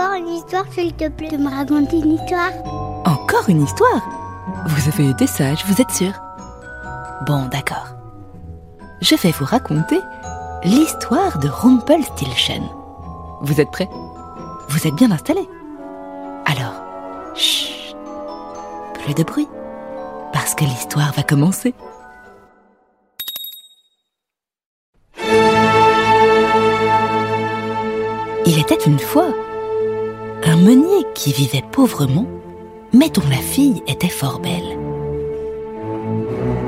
Avoir une histoire, s'il te plaît, de me raconter une histoire. Encore une histoire? Vous avez été sage, vous êtes sûr? Bon, d'accord. Je vais vous raconter l'histoire de Rumpelstiltskin. Vous êtes prêts? Vous êtes bien installés? Alors, chut, plus de bruit, parce que l'histoire va commencer. Il était une fois meunier qui vivait pauvrement, mais dont la fille était fort belle.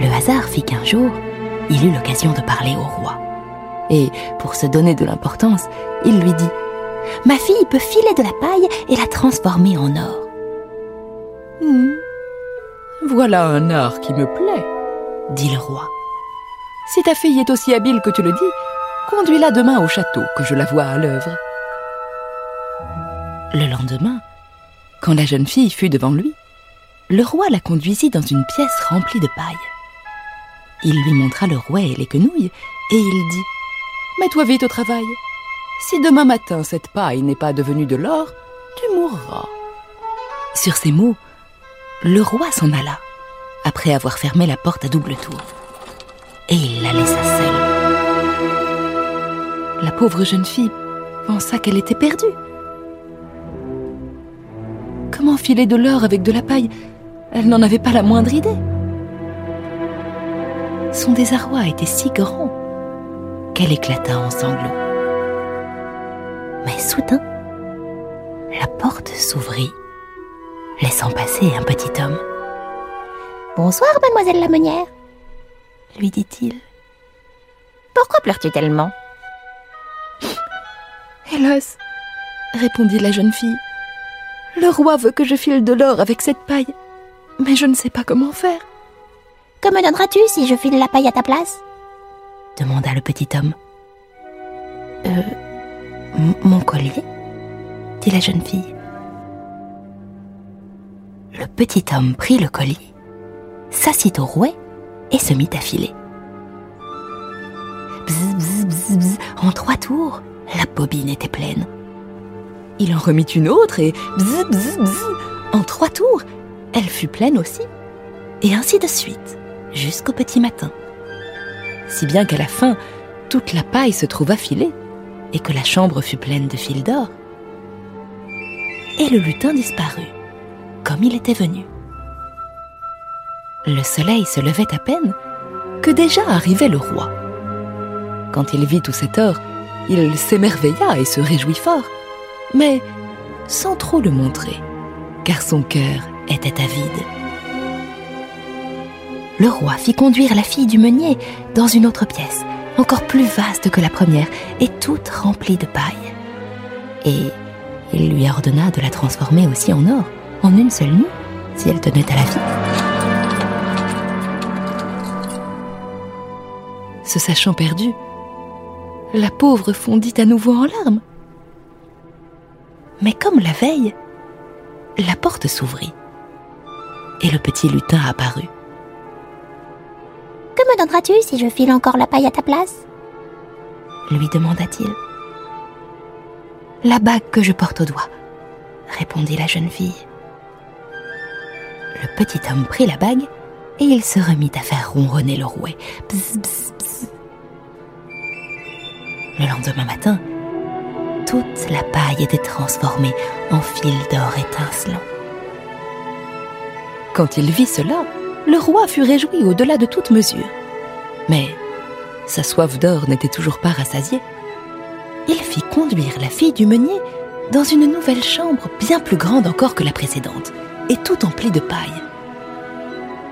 Le hasard fit qu'un jour, il eut l'occasion de parler au roi. Et, pour se donner de l'importance, il lui dit Ma fille peut filer de la paille et la transformer en or. Hmm, Voilà un art qui me plaît, dit le roi. Si ta fille est aussi habile que tu le dis, conduis-la demain au château que je la vois à l'œuvre. Le lendemain, quand la jeune fille fut devant lui, le roi la conduisit dans une pièce remplie de paille. Il lui montra le rouet et les quenouilles, et il dit Mets-toi vite au travail. Si demain matin cette paille n'est pas devenue de l'or, tu mourras. Sur ces mots, le roi s'en alla, après avoir fermé la porte à double tour. Et il la laissa seule. La pauvre jeune fille pensa qu'elle était perdue. Comment de l'or avec de la paille Elle n'en avait pas la moindre idée. Son désarroi était si grand qu'elle éclata en sanglots. Mais soudain, la porte s'ouvrit, laissant passer un petit homme. Bonsoir, mademoiselle la meunière. Lui dit-il. Pourquoi pleures-tu tellement? Hélas, répondit la jeune fille, le roi veut que je file de l'or avec cette paille, mais je ne sais pas comment faire. Que me donneras-tu si je file la paille à ta place? demanda le petit homme. Euh, mon collier dit la jeune fille. Le petit homme prit le collier, s'assit au rouet et se mit à filer. Bzz, bzz, en trois tours, la bobine était pleine. Il en remit une autre et bzz, bzz, bzz, en trois tours, elle fut pleine aussi. Et ainsi de suite, jusqu'au petit matin. Si bien qu'à la fin, toute la paille se trouva filée et que la chambre fut pleine de fils d'or. Et le lutin disparut, comme il était venu. Le soleil se levait à peine que déjà arrivait le roi. Quand il vit tout cet or, il s'émerveilla et se réjouit fort, mais sans trop le montrer, car son cœur était avide. Le roi fit conduire la fille du meunier dans une autre pièce, encore plus vaste que la première, et toute remplie de paille. Et il lui ordonna de la transformer aussi en or, en une seule nuit, si elle tenait à la vie. Se sachant perdue, la pauvre fondit à nouveau en larmes. Mais comme la veille, la porte s'ouvrit et le petit lutin apparut. Que me donneras-tu si je file encore la paille à ta place? lui demanda-t-il. La bague que je porte au doigt, répondit la jeune fille. Le petit homme prit la bague et il se remit à faire ronronner le rouet. Le lendemain matin, toute la paille était transformée en fil d'or étincelant. Quand il vit cela, le roi fut réjoui au-delà de toute mesure. Mais sa soif d'or n'était toujours pas rassasiée. Il fit conduire la fille du meunier dans une nouvelle chambre bien plus grande encore que la précédente, et tout emplie de paille.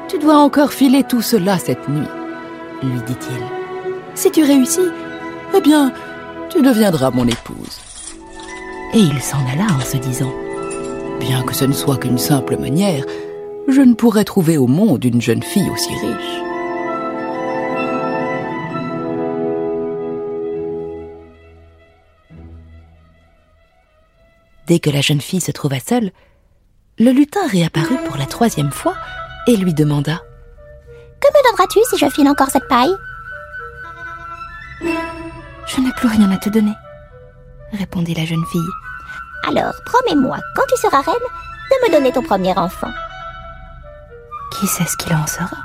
Tu dois encore filer tout cela cette nuit, lui dit-il. Si tu réussis, eh bien, tu deviendras mon épouse. Et il s'en alla en se disant Bien que ce ne soit qu'une simple manière, je ne pourrais trouver au monde une jeune fille aussi riche. Dès que la jeune fille se trouva seule, le lutin réapparut pour la troisième fois et lui demanda Que me donneras-tu si je file encore cette paille? Je n'ai plus rien à te donner, répondit la jeune fille. Alors, promets-moi, quand tu seras reine, de me donner ton premier enfant. Qui sait ce qu'il en sera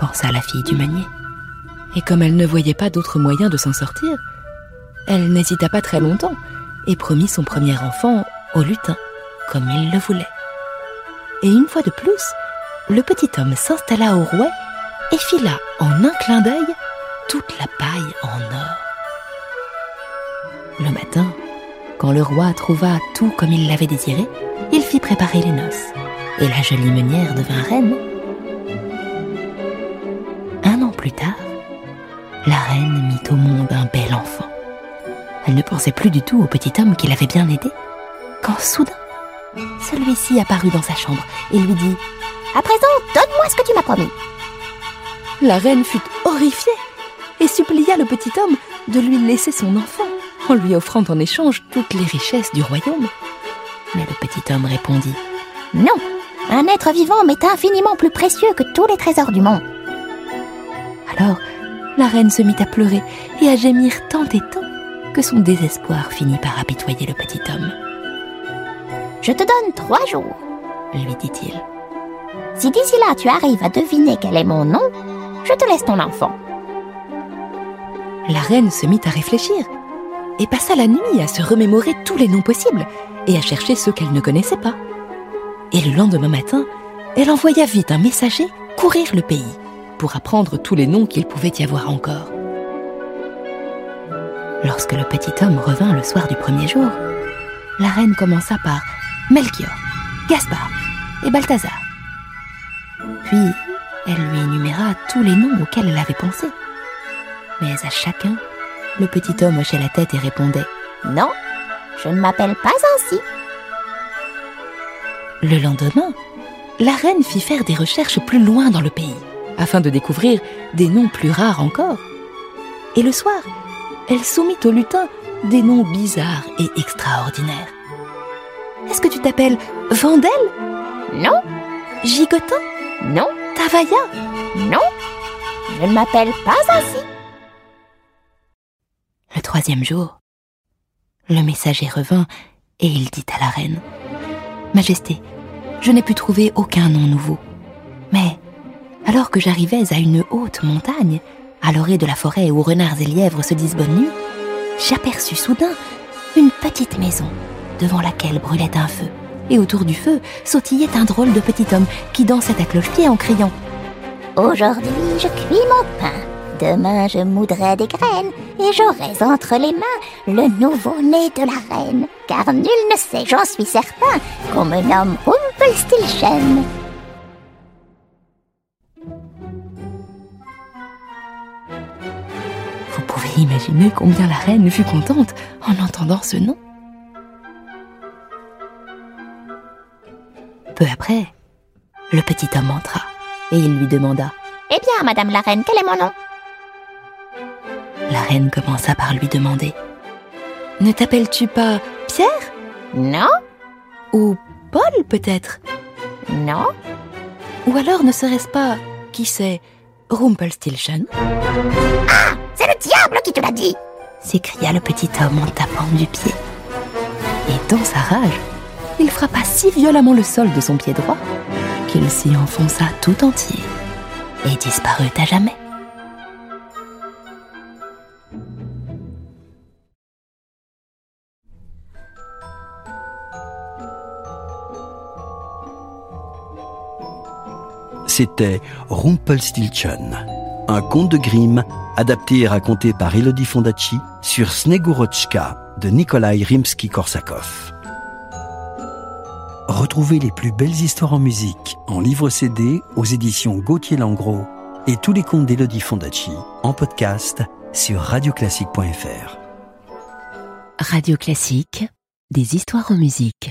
pensa la fille du meunier. Et comme elle ne voyait pas d'autre moyen de s'en sortir, elle n'hésita pas très longtemps et promit son premier enfant au lutin, comme il le voulait. Et une fois de plus, le petit homme s'installa au rouet et fila en un clin d'œil toute la paille en or. Le matin, quand le roi trouva tout comme il l'avait désiré, il fit préparer les noces, et la jolie meunière devint reine. Un an plus tard, la reine mit au monde un bel enfant. Elle ne pensait plus du tout au petit homme qui l'avait bien aidé, quand soudain, celui-ci apparut dans sa chambre et lui dit À présent, donne-moi ce que tu m'as promis. La reine fut horrifiée et supplia le petit homme de lui laisser son enfant en lui offrant en échange toutes les richesses du royaume. Mais le petit homme répondit Non, un être vivant m'est infiniment plus précieux que tous les trésors du monde. Alors, la reine se mit à pleurer et à gémir tant et tant que son désespoir finit par apitoyer le petit homme. Je te donne trois jours, lui dit-il. Si d'ici là tu arrives à deviner quel est mon nom, je te laisse ton enfant. La reine se mit à réfléchir et passa la nuit à se remémorer tous les noms possibles et à chercher ceux qu'elle ne connaissait pas. Et le lendemain matin, elle envoya vite un messager courir le pays pour apprendre tous les noms qu'il pouvait y avoir encore. Lorsque le petit homme revint le soir du premier jour, la reine commença par Melchior, Gaspard et Balthazar. Puis, elle lui énuméra tous les noms auxquels elle avait pensé. Mais à chacun, le petit homme hochait la tête et répondait Non, je ne m'appelle pas ainsi. Le lendemain, la reine fit faire des recherches plus loin dans le pays, afin de découvrir des noms plus rares encore. Et le soir, elle soumit au lutin des noms bizarres et extraordinaires. Est-ce que tu t'appelles Vandel? Non. Gigotin? Non. Tavaya? Non. Je ne m'appelle pas ainsi. Le troisième jour, le messager revint et il dit à la reine Majesté, je n'ai pu trouver aucun nom nouveau. Mais, alors que j'arrivais à une haute montagne, à l'orée de la forêt où renards et lièvres se disent bonne nuit, j'aperçus soudain une petite maison devant laquelle brûlait un feu. Et autour du feu sautillait un drôle de petit homme qui dansait à cloche-pied en criant Aujourd'hui, je cuis mon pain. Demain, je moudrai des graines et j'aurai entre les mains le nouveau-né de la reine. Car nul ne sait, j'en suis certain, qu'on me nomme Rumpelstiltskin. Vous pouvez imaginer combien la reine fut contente en entendant ce nom. Peu après, le petit homme entra et il lui demanda Eh bien, Madame la reine, quel est mon nom? La reine commença par lui demander. Ne t'appelles-tu pas Pierre? Non. Ou Paul peut-être? Non. Ou alors ne serait-ce pas, qui sait, Rumpelstiltskin Ah C'est le diable qui te l'a dit! S'écria le petit homme en tapant du pied. Et dans sa rage, il frappa si violemment le sol de son pied droit qu'il s'y enfonça tout entier et disparut à jamais. C'était Rumpelstiltskin, un conte de Grimm adapté et raconté par Elodie Fondacci sur Snegurochka de Nikolai Rimsky-Korsakov. Retrouvez les plus belles histoires en musique en livre CD aux éditions Gauthier Langros et tous les contes d'Elodie Fondacci en podcast sur radioclassique.fr. Radio Classique, des histoires en musique.